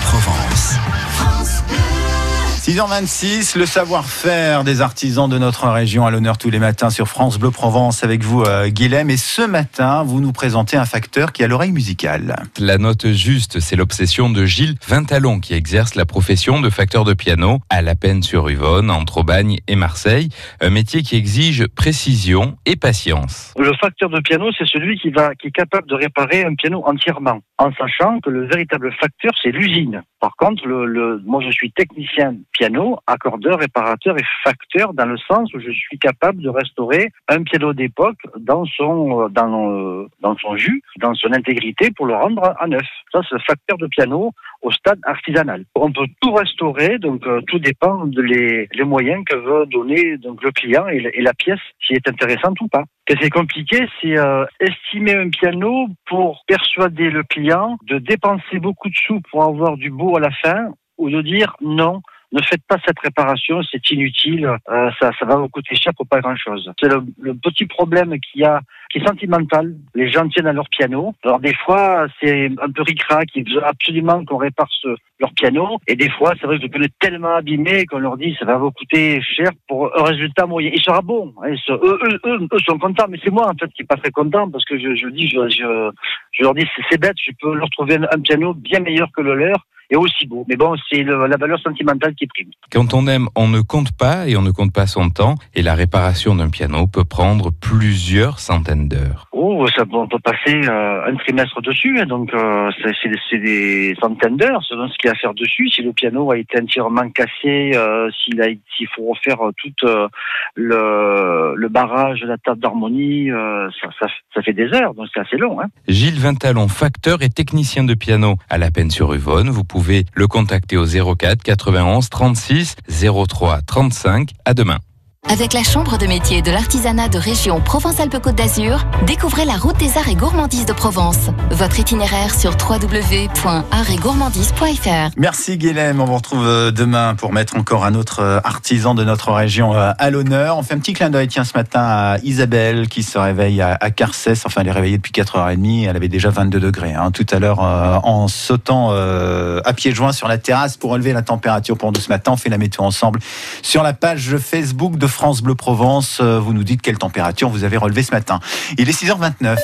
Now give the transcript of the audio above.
Provence. 6h26, le savoir-faire des artisans de notre région à l'honneur tous les matins sur France Bleu Provence avec vous, euh, Guilhem. Et ce matin, vous nous présentez un facteur qui a l'oreille musicale. La note juste, c'est l'obsession de Gilles Vintalon qui exerce la profession de facteur de piano à La Peine-sur-Yvonne, entre Aubagne et Marseille. Un métier qui exige précision et patience. Le facteur de piano, c'est celui qui, va, qui est capable de réparer un piano entièrement, en sachant que le véritable facteur, c'est l'usine. Par contre, le, le, moi, je suis technicien piano, accordeur, réparateur et facteur dans le sens où je suis capable de restaurer un piano d'époque dans son euh, dans euh, dans son jus, dans son intégrité pour le rendre à neuf. Ça c'est facteur de piano au stade artisanal. On peut tout restaurer, donc euh, tout dépend de les, moyens que veut donner donc le client et, et la pièce qui est intéressante ou pas. Ce qui est compliqué, c'est estimer un piano pour persuader le client de dépenser beaucoup de sous pour avoir du beau à la fin ou de dire non, ne faites pas cette réparation, c'est inutile, euh, ça, ça va vous coûter cher pour pas grand-chose. C'est le, le, petit problème qu'il y a, qui est sentimental. Les gens tiennent à leur piano. Alors des fois, c'est un peu ricrac, ils veulent absolument qu'on répare ce, leur piano. Et des fois, c'est vrai que le piano est tellement abîmé qu'on leur dit ça va vous coûter cher pour un résultat moyen. Il sera bon. Hein, eux, eux, eux, eux, sont contents, mais c'est moi en fait qui suis pas très content parce que je, je dis, je, je, leur dis c'est bête, je peux leur trouver un piano bien meilleur que le leur et aussi beau. Mais bon, c'est la valeur sentimentale qui prime. Quand on aime, on ne compte pas et on ne compte pas son temps. Et la réparation d'un piano peut prendre plusieurs centaines d'heures. Ça, on peut passer euh, un trimestre dessus. Hein, donc, euh, c'est des centaines d'heures selon ce qu'il y a à faire dessus. Si le piano a été entièrement cassé, euh, s'il faut refaire tout le, barrage la table d'harmonie, ça, fait des heures. Donc, c'est assez long. Hein. Gilles Vintalon, facteur et technicien de piano à la peine sur Uvonne. Vous pouvez le contacter au 04 91 36 03 35. À demain. Avec la Chambre de métier de l'artisanat de région Provence-Alpes-Côte d'Azur, découvrez la route des arts et gourmandises de Provence. Votre itinéraire sur www.artsetgourmandise.fr. Merci Guélem, on vous retrouve euh, demain pour mettre encore un autre euh, artisan de notre région euh, à l'honneur. On fait un petit clin d'œil tiens ce matin à Isabelle qui se réveille à Carcès, enfin elle est réveillée depuis 4h30, elle avait déjà 22 degrés hein, tout à l'heure en sautant à pieds joints sur la terrasse pour relever la température pour nous ce matin. On fait la météo ensemble sur la page Facebook de France Bleu Provence. Vous nous dites quelle température vous avez relevé ce matin. Il est 6h29.